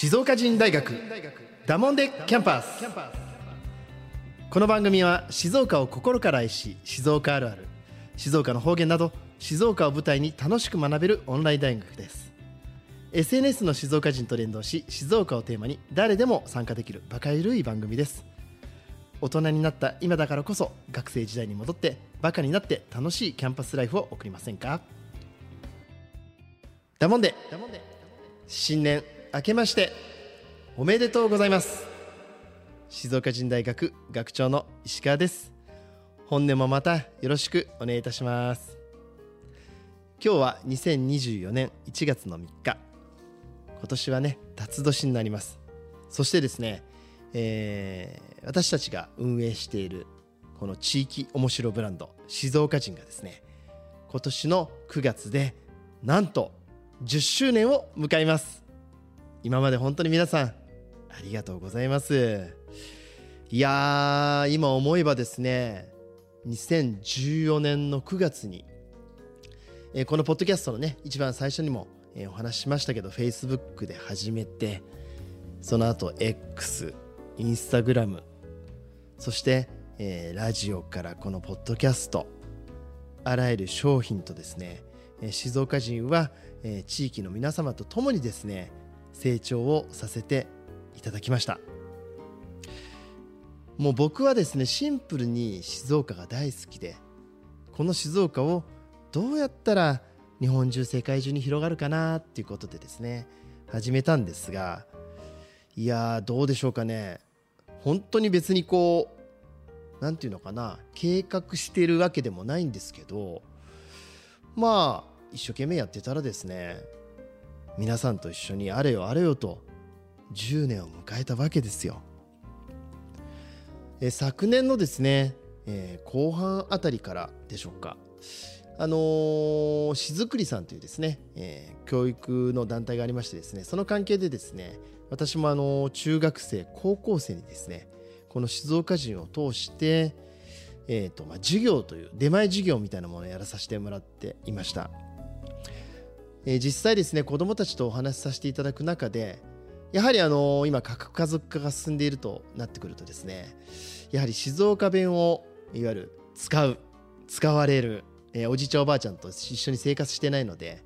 静岡人大学ダモンデキャンパス。この番組は静岡を心から愛し静岡あるある静岡の方言など静岡を舞台に楽しく学べるオンライン大学です。SNS の静岡人と連動し静岡をテーマに誰でも参加できるバカゆるい番組です。大人になった今だからこそ学生時代に戻ってバカになって楽しいキャンパスライフを送りませんか？だもんで新年明けましておめでとうございます。静岡人大学学長の石川です。本年もまたよろしくお願いいたします。今日は2024年1月の3日今年はね辰年になります。そしてですね、えー、私たちが運営しているこの地域おもしろブランド静岡人がですね今年の9月でなんと10周年を迎えます。今まで本当に皆さんありがとうございます。いやー今思えばですね2014年の9月に、えー、このポッドキャストのね一番最初にも、えー、お話ししましたけど Facebook で始めてその後 X インスタグラムそして、えー、ラジオからこのポッドキャストあらゆる商品とですね、え静岡人は、え地域の皆様と共にですね成長をさせていただきました。もう僕はですねシンプルに静岡が大好きでこの静岡をどうやったら日本中世界中に広がるかなっていうことでですね始めたんですがいやどうでしょうかね。本当に別にこう何て言うのかな計画してるわけでもないんですけどまあ一生懸命やってたらですね皆さんと一緒にあれよあれよと10年を迎えたわけですよ。え昨年のですね、えー、後半あたりからでしょうかあのー、しずくりさんというですね、えー、教育の団体がありましてですねその関係でですね私もあの中学生高校生にですねこの静岡人を通して、えーとまあ、授業という出前授業みたいなものをやらさせてもらっていました。え、実際ですね子どもたちとお話しさせていただく中でやはりあの今核家族化が進んでいるとなってくるとですねやはり静岡弁をいわゆる使う使われる、え、おじいちゃんおばあちゃんと一緒に生活してないので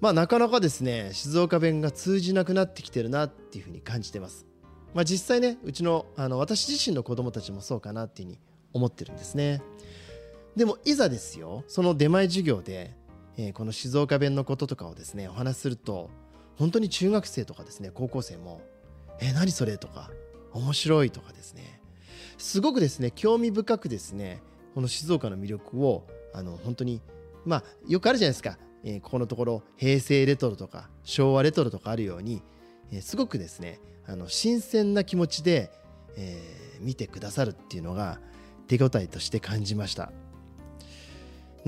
まあなかなかですね静岡弁が通じなくなってきてるなっていうふうに感じてます。まあ、実際ねうちのあの私自身の子供たちもそうかなっていうふうに思ってるんですね。でもいざですよその出前授業でえー、この静岡弁のこととかをですねお話しすると本当に中学生とかですね高校生も「えー、何それ?」とか「面白い」とかですねすごくですね興味深くですねこの静岡の魅力をあの本当にまあよくあるじゃないですか、えー、ここのところ平成レトロとか昭和レトロとかあるように、えー、すごくですねあの新鮮な気持ちで、えー、見てくださるっていうのが手応えとして感じました。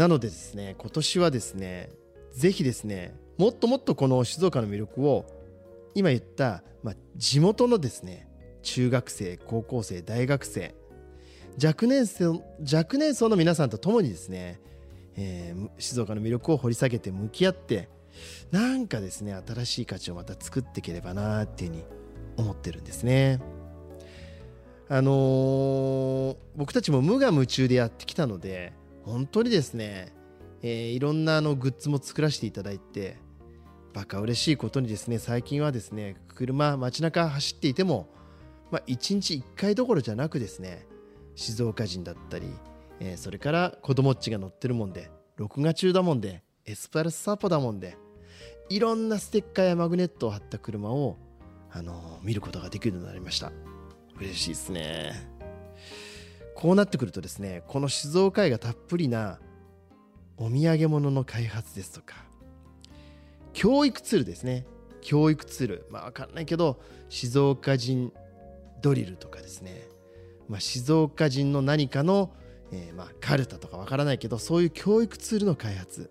なのでですね今年はですねぜひですねもっともっとこの静岡の魅力を今言った、まあ、地元のですね中学生高校生大学生若年層若年層の皆さんと共にですね、えー、静岡の魅力を掘り下げて向き合ってなんかですね新しい価値をまた作っていければなっていうふうに思ってるんですね。あのー、僕たちも無我夢中でやってきたので本当にですね、えー、いろんなあのグッズも作らせていただいてバカ嬉しいことにですね最近はですね車街中走っていても、まあ、1日1回どころじゃなくですね静岡人だったり、えー、それから子供っちが乗ってるもんで録画中だもんでエスパルスサポだもんでいろんなステッカーやマグネットを貼った車を、あのー、見ることができるようになりました。嬉しいですね。こうなってくるとですねこの静岡愛がたっぷりなお土産物の開発ですとか教育ツールですね。教育ツール。まあ分かんないけど静岡人ドリルとかですね、まあ、静岡人の何かの、えー、まあカルタとか分からないけどそういう教育ツールの開発。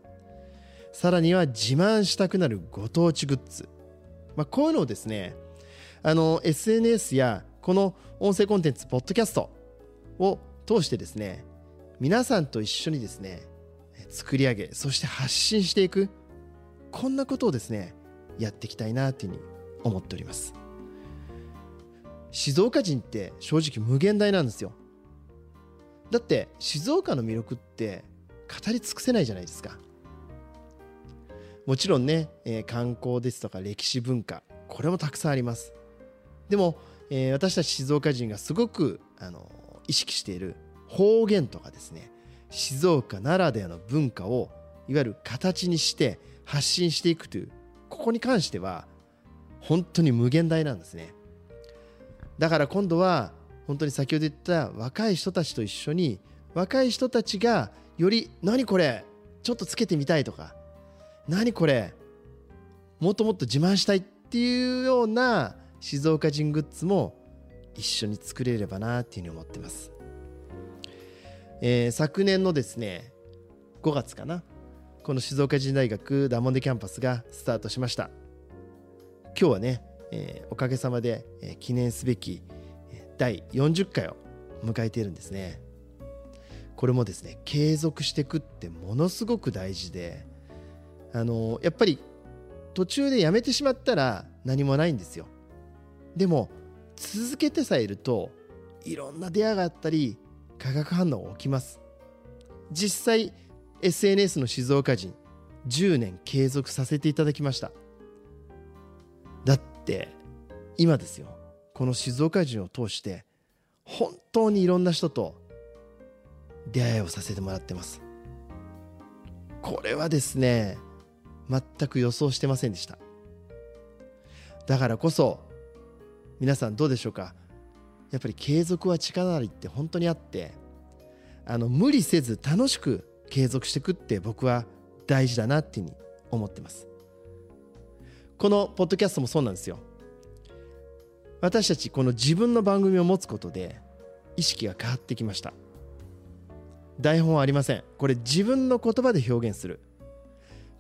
さらには自慢したくなるご当地グッズ、まあ、こういうのをですねあの SNS やこの音声コンテンツポッドキャストを通してですね皆さんと一緒にですね作り上げそして発信していくこんなことをですねやっていきたいなっていうふうに思っております。静岡人って正直無限大なんですよ。だって静岡の魅力って語り尽くせないじゃないですか。もちろんね、えー、観光ですとか歴史文化これもたくさんあります。でも、えー、私たち静岡人がすごくあの意識している方言とかですね静岡ならではの文化をいわゆる形にして発信していくというここに関しては本当に無限大なんですね。だから今度は本当に先ほど言った若い人たちと一緒に若い人たちがより何これちょっとつけてみたいとか何これもっともっと自慢したいっていうような静岡人グッズも一緒に作れればなっていうふうに思ってます、えー、昨年のですね5月かなこの静岡人大学ダモンデキャンパスがスタートしました。今日はね、えー、おかげさまで、えー、記念すべき第40回を迎えているんですね。これもですね継続していくってものすごく大事であのやっぱり途中でやめてしまったら何もないんですよ。でも続けてさえいるといろんな出会いがあったり化学反応が起きます。実際 SNS の静岡人10年継続させていただきました。だって今ですよ。この静岡人を通して本当にいろんな人と出会いをさせてもらってます。これはですね全く予想してませんでした。だからこそ皆さんどうでしょうか？やっぱり継続は力なりって本当にあってあの無理せず楽しく継続していくって僕は大事だなっていうふうに思ってます。このポッドキャストもそうなんですよ。私たちこの自分の番組を持つことで意識が変わってきました。台本はありません。これ自分の言葉で表現する。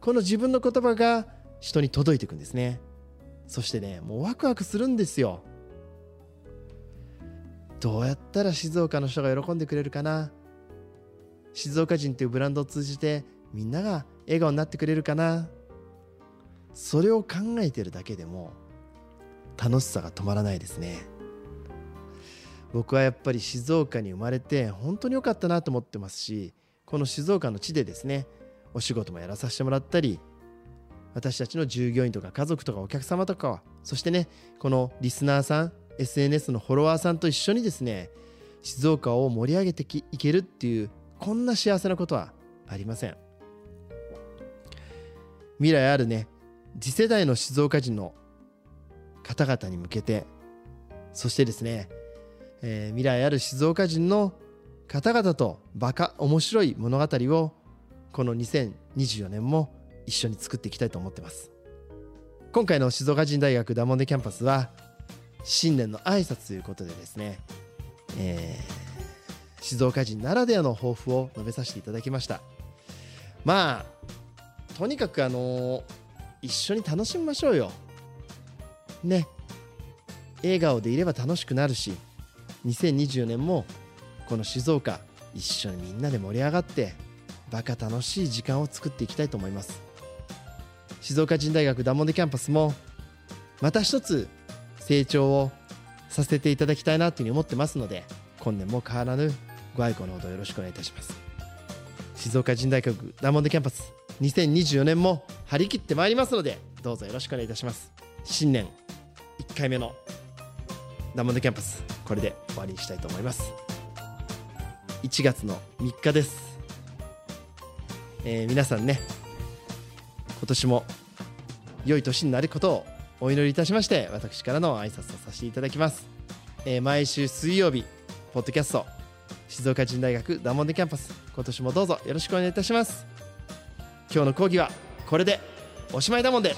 この自分の言葉が人に届いていくんですね。そしてねもうワクワクするんですよ。どうやったら静岡の人が喜んでくれるかな？静岡人というブランドを通じてみんなが笑顔になってくれるかな？それを考えてるだけでも楽しさが止まらないですね。僕はやっぱり静岡に生まれて本当に良かったなと思ってますしこの静岡の地でですねお仕事もやらさせてもらったり私たちの従業員とか家族とかお客様とかそしてねこのリスナーさん SNS のフォロワーさんと一緒にですね静岡を盛り上げていけるっていうこんな幸せなことはありません。未来あるね次世代の静岡人の方々に向けてそしてですね、えー、未来ある静岡人の方々とバカ面白い物語をこの2024年も一緒に作っていきたいと思ってます。今回の静岡人大学ダモンデキャンパスは新年の挨拶ということでですね、えー、静岡人ならではの抱負を述べさせていただきました。まあとにかくあのー、一緒に楽しみましょうよ。ね。笑顔でいれば楽しくなるし2024年もこの静岡一緒にみんなで盛り上がってバカ楽しい時間を作っていきたいと思います。静岡人大学ダモンデキャンパスもまた一つ成長をさせていただきたいなというふうに思ってますので今年も変わらぬご愛顧のほどよろしくお願いいたします。静岡人大学ダモンデキャンパス2024年も張り切ってまいりますのでどうぞよろしくお願いいたします。新年1回目のダモンドキャンパスこれで終わりにしたいと思います。1月の3日です、えー、皆さんね今年も良い年になることをお祈りいたしまして私からの挨拶をさせていただきます、えー、毎週水曜日ポッドキャスト静岡人大学ダモンデキャンパス今年もどうぞよろしくお願いいたします。今日の講義はこれでおしまいだもんで。